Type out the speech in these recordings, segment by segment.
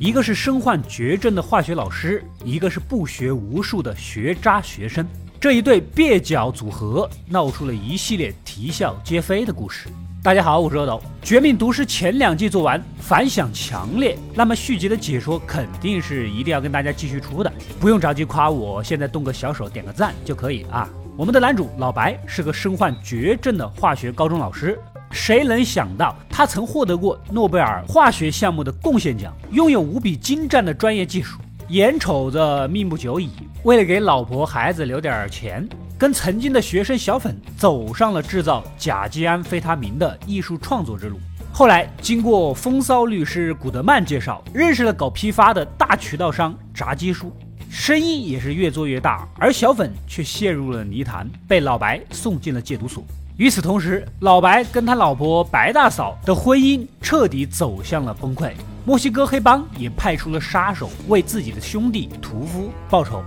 一个是身患绝症的化学老师，一个是不学无术的学渣学生。这一对蹩脚组合闹出了一系列啼笑皆非的故事。大家好，我是阿斗。《绝命毒师》前两季做完，反响强烈，那么续集的解说肯定是一定要跟大家继续出的。不用着急夸我，现在动个小手点个赞就可以啊。我们的男主老白是个身患绝症的化学高中老师，谁能想到他曾获得过诺贝尔化学项目的贡献奖，拥有无比精湛的专业技术。眼瞅着命不久矣，为了给老婆孩子留点钱，跟曾经的学生小粉走上了制造甲基安非他明的艺术创作之路。后来经过风骚律师古德曼介绍，认识了搞批发的大渠道商炸鸡叔，生意也是越做越大，而小粉却陷入了泥潭，被老白送进了戒毒所。与此同时，老白跟他老婆白大嫂的婚姻彻底走向了崩溃。墨西哥黑帮也派出了杀手为自己的兄弟屠夫报仇。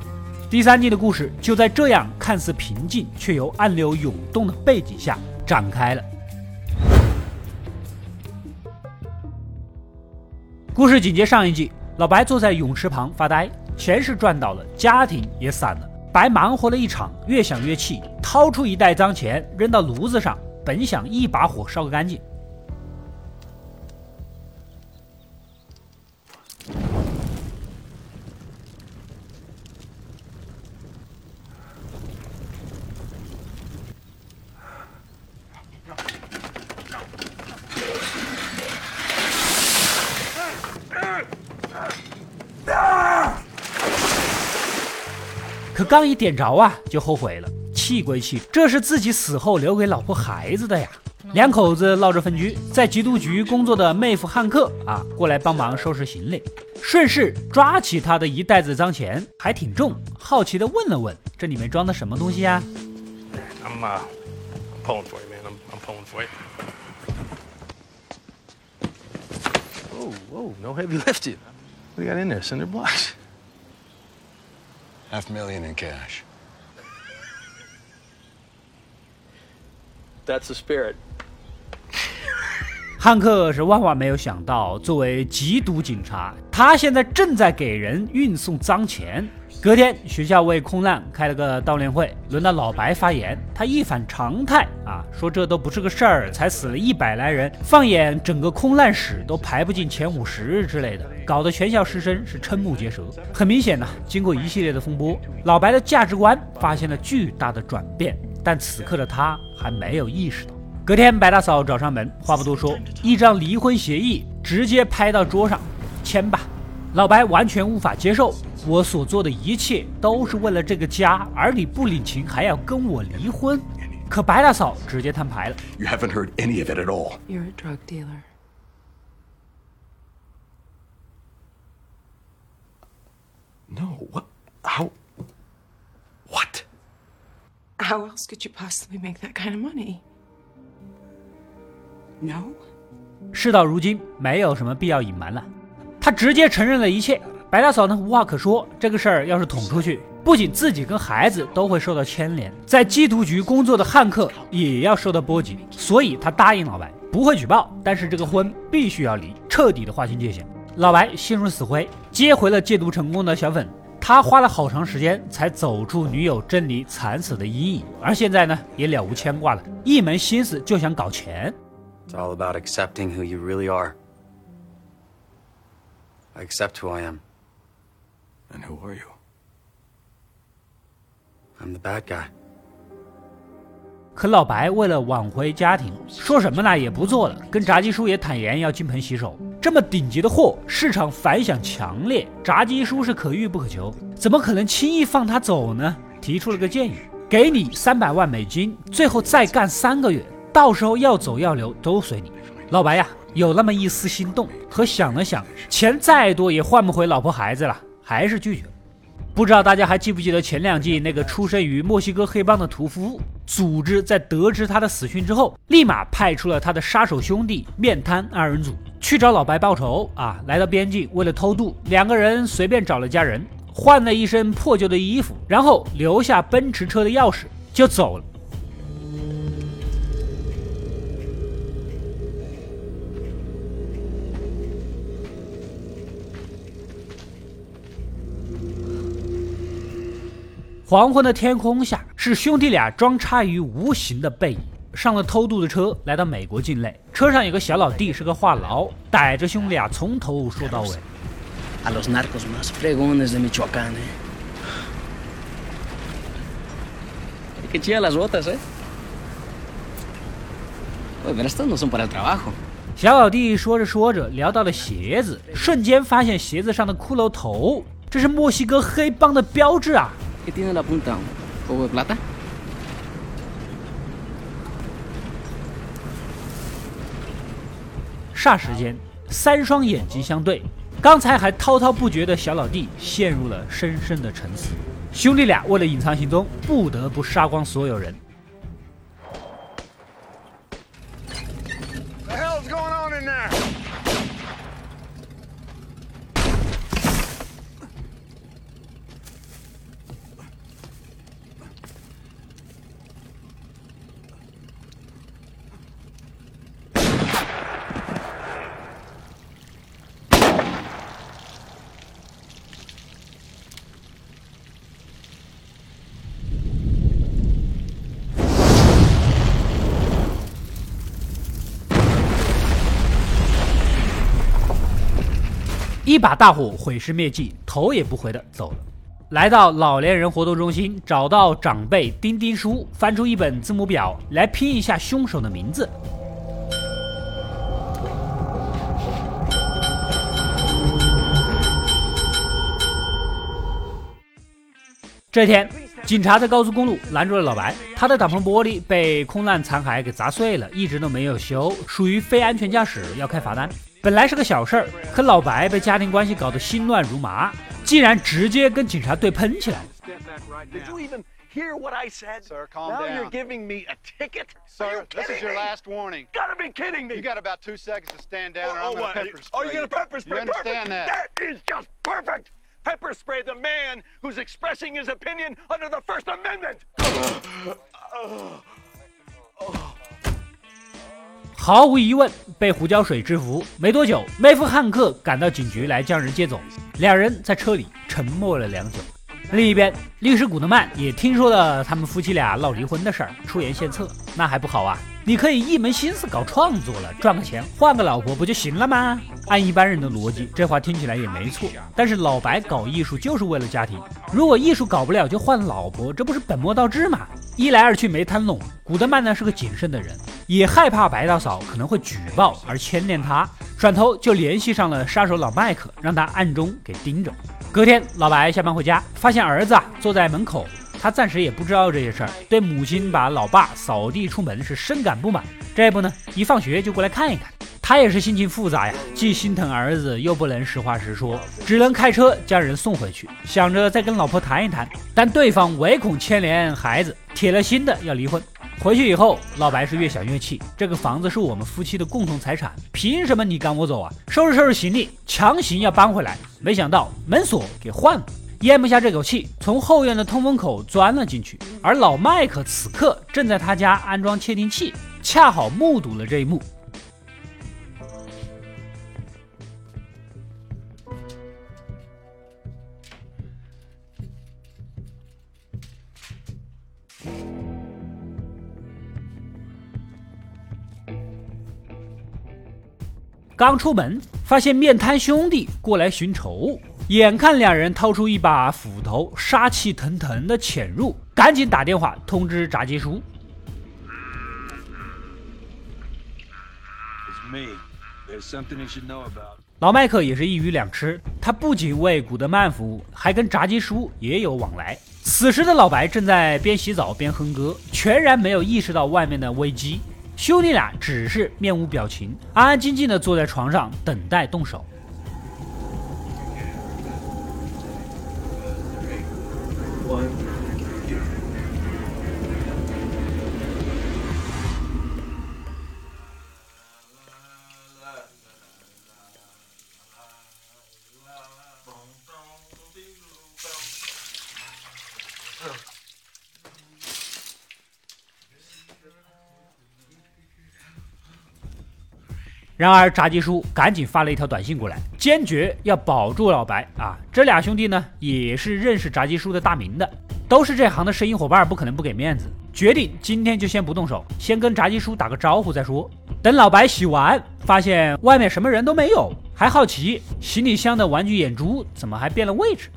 第三季的故事就在这样看似平静却又暗流涌动的背景下展开了。故事紧接上一季，老白坐在泳池旁发呆，钱是赚到了，家庭也散了，白忙活了一场，越想越气，掏出一袋脏钱扔到炉子上，本想一把火烧个干净。刚一点着啊就后悔了气归气这是自己死后留给老婆孩子的呀。两口子闹着分居在缉毒局工作的妹夫汉克啊过来帮忙收拾行李。顺势抓起他的一袋子脏钱还挺重好奇的问了问这里面装的什么东西呀 i'ma i'm pulling for man i'm i'm pulling for no heavy lifted we got in there cinder blocks. Half million in cash. That's the spirit. 汉克是万万没有想到，作为缉毒警察，他现在正在给人运送脏钱。隔天，学校为空难开了个悼念会，轮到老白发言。他一反常态啊，说这都不是个事儿，才死了一百来人，放眼整个空难史都排不进前五十之类的，搞得全校师生是瞠目结舌。很明显呢，经过一系列的风波，老白的价值观发现了巨大的转变，但此刻的他还没有意识到。隔天，白大嫂找上门，话不多说，一张离婚协议直接拍到桌上，签吧。老白完全无法接受。我所做的一切都是为了这个家，而你不领情还要跟我离婚。可白大嫂直接摊牌了。You haven't heard any of it at all. You're a drug dealer. No. What? How? What? How else could you possibly make that kind of money? No. 事到如今，没有什么必要隐瞒了。他直接承认了一切。白大嫂呢，无话可说。这个事儿要是捅出去，不仅自己跟孩子都会受到牵连，在缉毒局工作的汉克也要受到波及。所以，他答应老白不会举报，但是这个婚必须要离，彻底的划清界限。老白心如死灰，接回了戒毒成功的小粉。他花了好长时间才走出女友珍妮惨死的阴影，而现在呢，也了无牵挂了，一门心思就想搞钱。It's all about accepting who you really are. I accept who I am. And who are you? I'm the bad guy. 可老白为了挽回家庭，说什么呢也不做了，跟炸鸡叔也坦言要金盆洗手。这么顶级的货，市场反响强烈，炸鸡叔是可遇不可求，怎么可能轻易放他走呢？提出了个建议，给你三百万美金，最后再干三个月，到时候要走要留都随你。老白呀，有那么一丝心动，可想了想，钱再多也换不回老婆孩子了。还是拒绝了。不知道大家还记不记得前两季那个出生于墨西哥黑帮的屠夫，组织在得知他的死讯之后，立马派出了他的杀手兄弟面瘫二人组去找老白报仇啊！来到边境为了偷渡，两个人随便找了家人，换了一身破旧的衣服，然后留下奔驰车的钥匙就走了。黄昏的天空下，是兄弟俩装叉于无形的背影。上了偷渡的车，来到美国境内。车上有个小老弟，是个话痨，逮着兄弟俩从头说到尾。A los narcos más fregones de Michoacán, ¿eh? Qué chidas las botas, ¿eh? Oye, pero estas no son para el trabajo. 小老弟说着说着，聊到了鞋子，瞬间发现鞋子上的骷髅头，这是墨西哥黑帮的标志啊！¿Qué tiene en la punta? ¿Un poco de plata? 霎时间，三双眼睛相对，刚才还滔滔不绝的小老弟陷入了深深的沉思。兄弟俩为了隐藏行踪，不得不杀光所有人。The hell's going on in there? 一把大火毁尸灭迹，头也不回的走了。来到老年人活动中心，找到长辈丁丁叔，翻出一本字母表来拼一下凶手的名字。这天，警察在高速公路拦住了老白，他的挡风玻璃被空难残骸给砸碎了，一直都没有修，属于非安全驾驶，要开罚单。本来是个小事儿，可老白被家庭关系搞得心乱如麻，竟然直接跟警察对喷起来了。Did you even hear what I said? Sir, calm now down. you're giving me a ticket? Sir, this is your me? last warning. Gotta be kidding me! You got about two seconds to stand down, or oh, I'm what? going to pepper spray. Are you gonna pepper spray? You understand perfect. that? That is just perfect. Pepper spray the man who's expressing his opinion under the First Amendment. 毫无疑问，被胡椒水制服。没多久，妹夫汉克赶到警局来将人接走。两人在车里沉默了良久。另一边，律师古德曼也听说了他们夫妻俩闹离婚的事儿，出言献策。那还不好啊？你可以一门心思搞创作了，赚个钱，换个老婆不就行了吗？按一般人的逻辑，这话听起来也没错。但是老白搞艺术就是为了家庭，如果艺术搞不了就换老婆，这不是本末倒置吗？一来二去没谈拢。古德曼呢是个谨慎的人，也害怕白大嫂可能会举报而牵连他，转头就联系上了杀手老麦克，让他暗中给盯着。隔天，老白下班回家，发现儿子啊坐在门口，他暂时也不知道这些事儿，对母亲把老爸扫地出门是深感不满。这不呢，一放学就过来看一看。他也是心情复杂呀，既心疼儿子，又不能实话实说，只能开车将人送回去，想着再跟老婆谈一谈。但对方唯恐牵连孩子，铁了心的要离婚。回去以后，老白是越想越气，这个房子是我们夫妻的共同财产，凭什么你赶我走啊？收拾收拾行李，强行要搬回来。没想到门锁给换了，咽不下这口气，从后院的通风口钻了进去。而老麦克此刻正在他家安装窃听器，恰好目睹了这一幕。刚出门，发现面瘫兄弟过来寻仇，眼看两人掏出一把斧头，杀气腾腾的潜入，赶紧打电话通知炸鸡叔。老麦克也是一鱼两吃，他不仅为古德曼服务，还跟炸鸡叔也有往来。此时的老白正在边洗澡边哼歌，全然没有意识到外面的危机。兄弟俩只是面无表情，安安静静的坐在床上等待动手。然而，炸鸡叔赶紧发了一条短信过来，坚决要保住老白啊！这俩兄弟呢，也是认识炸鸡叔的大名的。都是这行的生意伙伴，不可能不给面子，决定今天就先不动手，先跟炸鸡叔打个招呼再说。等老白洗完，发现外面什么人都没有，还好奇行李箱的玩具眼珠怎么还变了位置。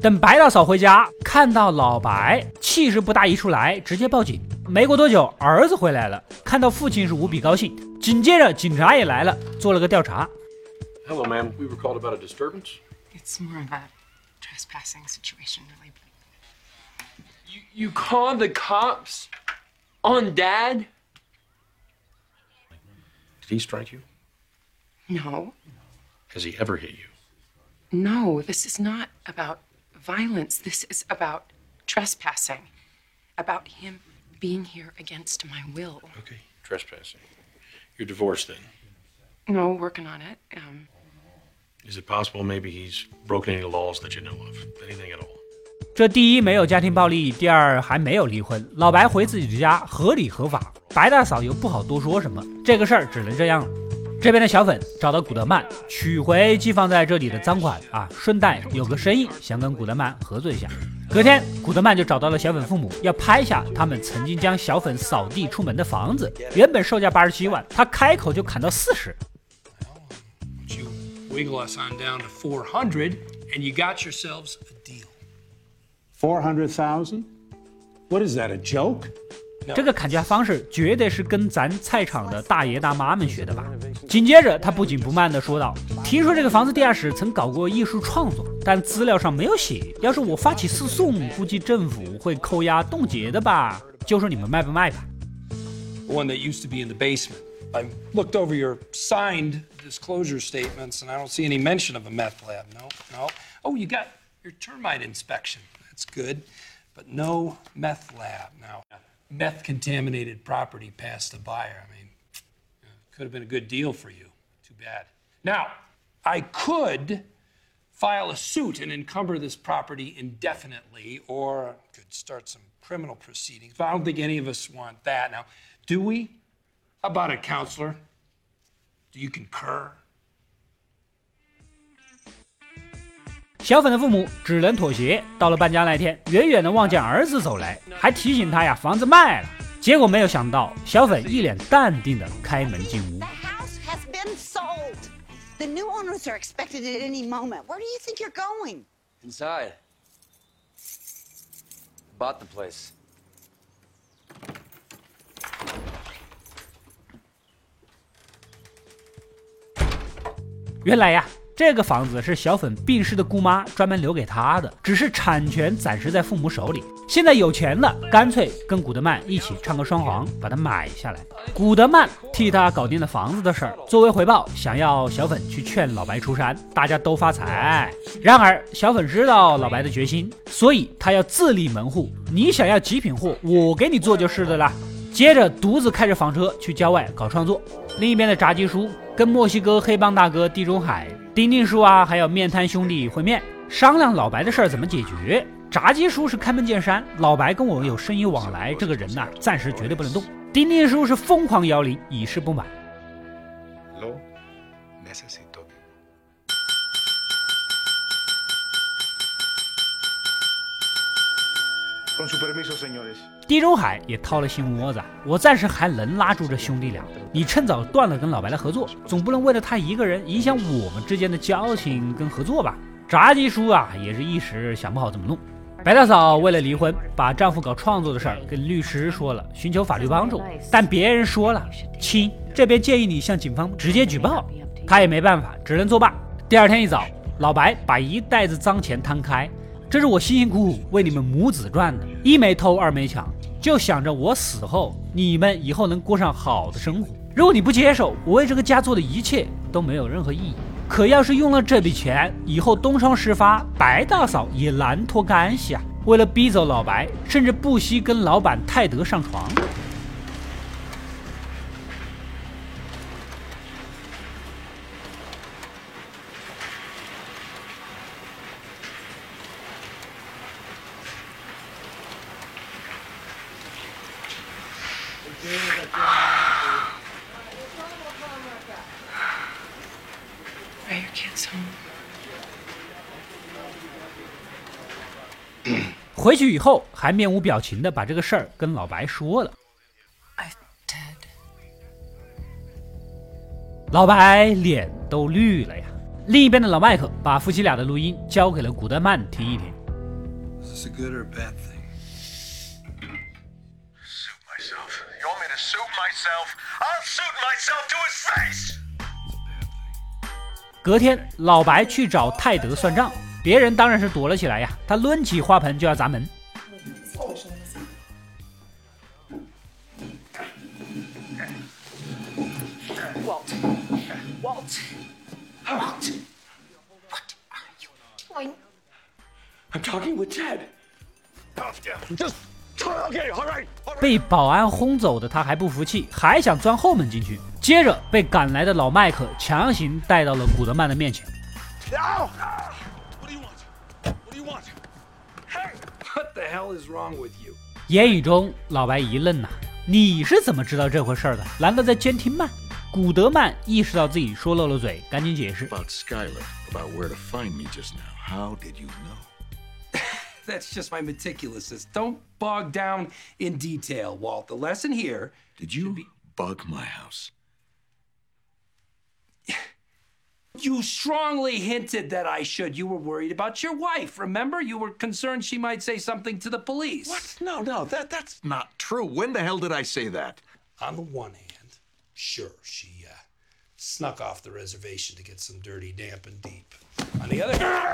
等白大嫂回家，看到老白，气势不大一出来，直接报警。没过多久，儿子回来了，看到父亲是无比高兴。紧接着，警察也来了，做了个调查。Hello, ma'am. We were called about a disturbance. It's more of a trespassing situation, really. You, you called the cops on dad? Did he strike you? No. Has he ever hit you? No, this is not about violence. This is about trespassing. About him being here against my will. Okay. Trespassing. You're divorced then. No, working on it. Um, Is it possible maybe he's broken any laws that you know of? Anything at all? 这第一没有家庭暴力，第二还没有离婚。老白回自己的家合理合法，白大嫂又不好多说什么，这个事儿只能这样了。 这边的小粉找到古德曼，取回寄放在这里的赃款啊，顺带有个生意想跟古德曼合作一下。隔天，古德曼就找到了小粉父母，要拍下他们曾经将小粉扫地出门的房子。原本售价八十七万，他开口就砍到四十。You wiggle us on down to 400, and you got yourselves a deal. 400,000? What is that, a joke? 这个砍价方式绝对是跟咱菜场的大爷大妈们学的吧？紧接着，他不紧不慢地说道：“听说这个房子地下室曾搞过艺术创作，但资料上没有写。要是我发起诉讼，估计政府会扣押冻结的吧？就说你们卖不卖吧。” one that used to be in the basement. I looked over your signed disclosure statements, and I don't see any mention of a meth lab. No, no. Oh, you got your termite inspection. That's good. But no meth lab. Now, meth contaminated property past the buyer. I mean, could have been a good deal for you. Too bad. Now, I could file a suit and encumber this property indefinitely, or could start some criminal proceedings. But I don't think any of us want that. Now, do we? How about it, counselor? Do you concur? 小粉的父母只能妥协。到了搬家那天，远远的望见儿子走来，还提醒他呀房子卖了。结果没有想到，小粉一脸淡定的开门进屋。house has been sold. The new owners are expected at any moment. Where do you think you're going? Inside. Bought the place. 原来呀，这个房子是小粉病逝的姑妈专门留给他的，只是产权暂时在父母手里。现在有钱了，干脆跟古德曼一起唱个双簧，把它买下来。古德曼替他搞定了房子的事儿，作为回报，想要小粉去劝老白出山，大家都发财。然而，小粉知道老白的决心，所以他要自立门户。你想要极品货，我给你做就是的啦。接着独自开着房车去郊外搞创作。另一边的炸鸡叔跟墨西哥黑帮大哥地中海、丁丁叔啊，还有面瘫兄弟会面，商量老白的事儿怎么解决。炸鸡叔是开门见山，老白跟我有生意往来，这个人呐、暂时绝对不能动。丁丁叔是疯狂摇铃，以示不满。Lo necesito. 地中海也掏了心窝子，我暂时还能拉住这兄弟俩。你趁早断了跟老白的合作，总不能为了他一个人影响我们之间的交情跟合作吧？炸鸡叔啊，也是一时想不好怎么弄。白大嫂为了离婚，把丈夫搞创作的事儿跟律师说了，寻求法律帮助，但别人说了，亲，这边建议你向警方直接举报。他也没办法，只能作罢。第二天一早，老白把一袋子脏钱摊开，这是我辛辛苦苦为你们母子赚的，一没偷，二没抢，就想着我死后你们以后能过上好的生活。如果你不接受，我为这个家做的一切都没有任何意义。可要是用了这笔钱，以后东窗事发，白大嫂也难脱干系啊！为了逼走老白，甚至不惜跟老板泰德上床。回去以后还面无表情的把这个事儿跟老白说了。Idad 老白脸都绿了呀。另一边的老麦克把夫妻俩的录音交给了古德曼听一听。It's a good or bad 隔天老白去找泰德算账别人当然是躲了起来呀他抡起花盆就要砸门。被保安轰走的他还不服气还想钻后门进去接着被赶来的老麦克强行带到了古德曼的面前。Ow! What do you want? What do you want? Hey! What the hell is wrong with you? 言语中，老白一愣呐、你是怎么知道这回事儿的？难道在监听吗？古德曼意识到自己说漏了嘴，赶紧解释。About Skylar, about where to find me just now. How did you know? That's just my meticulousness. Don't bog down in detail, Walt. The lesson here. Did you bug my house? You strongly hinted that I should. You were worried about your wife. Remember? You were concerned she might say something to the police. What? No, no, that that's not true. When the hell did I say that? On the one hand, sure, she uh, snuck off the reservation to get some dirty, damp, and deep. On the other hand,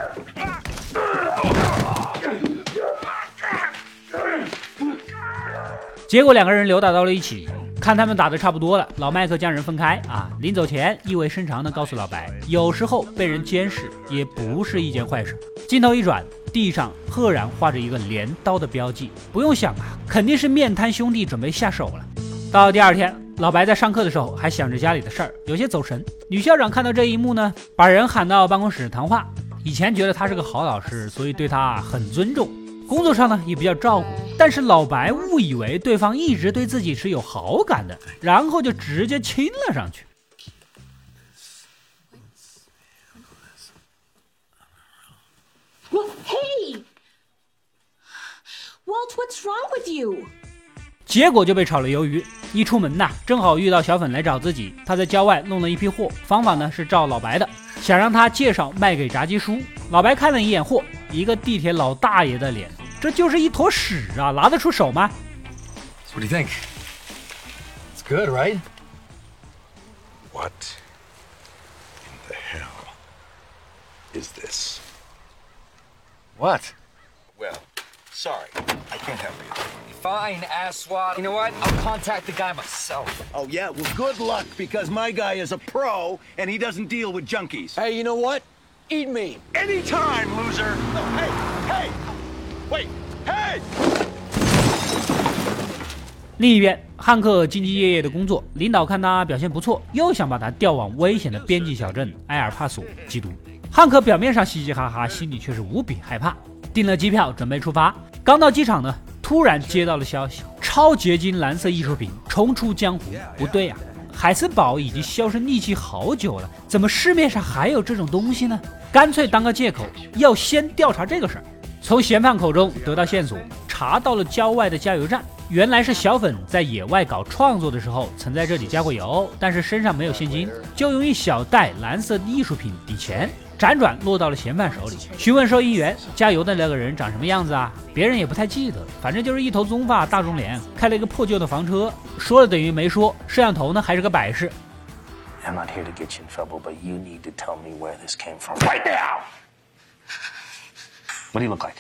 结果两个人扭打到了一起， 看他们打得差不多了，老麦克将人分开啊，临走前意味深长地告诉老白，有时候被人监视也不是一件坏事。镜头一转，地上赫然画着一个镰刀的标记，不用想啊，肯定是面瘫兄弟准备下手了。到第二天，老白在上课的时候还想着家里的事儿，有些走神。女校长看到这一幕呢，把人喊到办公室谈话。以前觉得他是个好老师，所以对他很尊重。工作上呢也比较照顾，但是老白误以为对方一直对自己是有好感的，然后就直接亲了上去。Well, hey! Walt, what's wrong with you? 结果就被炒了鱿鱼。一出门呐，正好遇到小粉来找自己，他在郊外弄了一批货，方法呢是照老白的，想让他介绍卖给炸鸡叔。老白看了一眼货，一个地铁老大爷的脸，这就是一坨屎啊，拿得出手吗？ what do you think? It's good, right? What in the hell is this? What? Well, sorry, I can't help you. Fine, asswat. You know what? I'll contact the guy myself. Oh, yeah? Well, good luck, because my guy is a pro and he doesn't deal with junkies. Hey, you know what? Eat me. Anytime, loser. No, hey, hey. Wait, hey! 另一边，汉克兢兢业业的工作，领导看他表现不错，又想把他调往危险的边境小镇埃尔帕索缉毒。汉克表面上嘻嘻哈哈，心里却是无比害怕。订了机票，准备出发。刚到机场呢，突然接到了消息：超结晶蓝色艺术品重出江湖。不对呀、海森堡已经销声匿迹好久了，怎么市面上还有这种东西呢？干脆当个借口，要先调查这个事儿。从嫌犯口中得到线索，查到了郊外的加油站。原来是小粉在野外搞创作的时候，曾在这里加过油，但是身上没有现金，就用一小袋蓝色艺术品抵钱。辗转落到了嫌犯手里。询问收银员，加油的那个人长什么样子啊？别人也不太记得，反正就是一头棕发、大众脸，开了一个破旧的房车。说了等于没说，摄像头呢还是个摆饰。I'm not here to get you in trouble, but you need to tell me where this came from right now. What do you look like?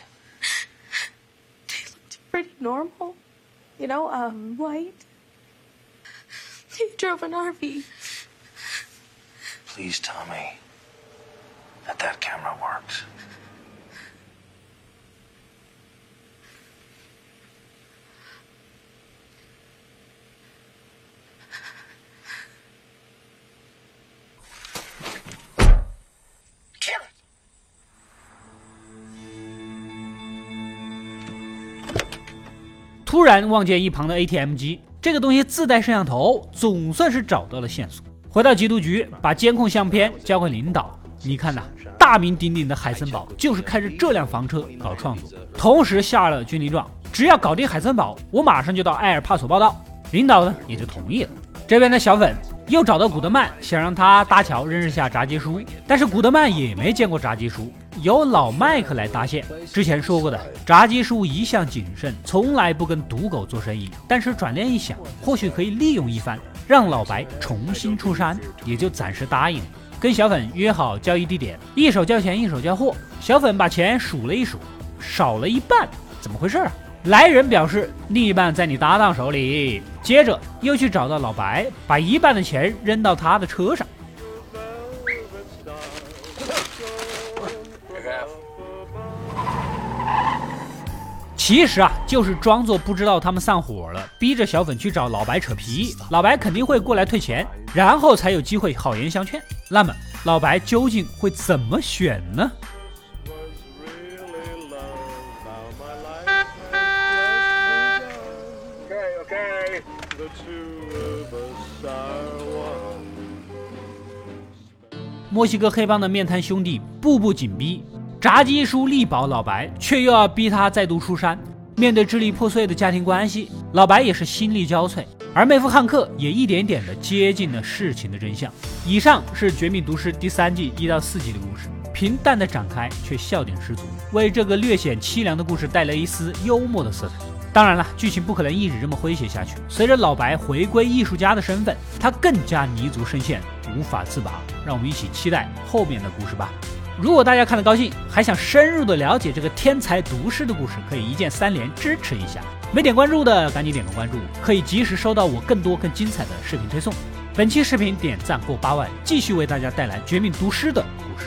he looked pretty normal. You know, um, white. He drove an RV. Please tell me that that camera works. Kill 突然望见一旁的 ATM 机，这个东西自带摄像头，总算是找到了线索。回到缉毒局，把监控相片交给领导。你看呐，大名鼎鼎的海森堡就是开着这辆房车搞创作，同时下了军令状，只要搞定海森堡，我马上就到埃尔帕索报道。领导呢也就同意了。这边的小粉又找到古德曼，想让他搭桥认识下炸鸡叔，但是古德曼也没见过炸鸡叔，由老麦克来搭线。之前说过的，炸鸡叔一向谨慎，从来不跟赌狗做生意。但是转念一想，或许可以利用一番，让老白重新出山，也就暂时答应了。跟小粉约好交易地点，一手交钱一手交货。小粉把钱数了一数，少了一半，怎么回事啊？来人表示另一半在你搭档手里，接着又去找到老白，把一半的钱扔到他的车上。其实啊，就是装作不知道他们散伙了，逼着小粉去找老白扯皮，老白肯定会过来退钱，然后才有机会好言相劝。那么老白究竟会怎么选呢？墨西哥黑帮的面瘫兄弟步步紧逼，炸鸡叔力保老白，却又要逼他再度出山。面对支离破碎的家庭关系，老白也是心力交瘁，而妹夫汉克也一点点的接近了事情的真相。以上是《绝命毒师》第三季一到四集的故事，平淡的展开却笑点十足，为这个略显凄凉的故事带来一丝幽默的色彩。当然了，剧情不可能一直这么诙谐下去。随着老白回归艺术家的身份，他更加泥足深陷，无法自拔。让我们一起期待后面的故事吧。如果大家看得高兴，还想深入的了解这个天才毒师的故事，可以一键三连支持一下。没点关注的，赶紧点个关注，可以及时收到我更多更精彩的视频推送。本期视频点赞过八万，继续为大家带来《绝命毒师》的故事。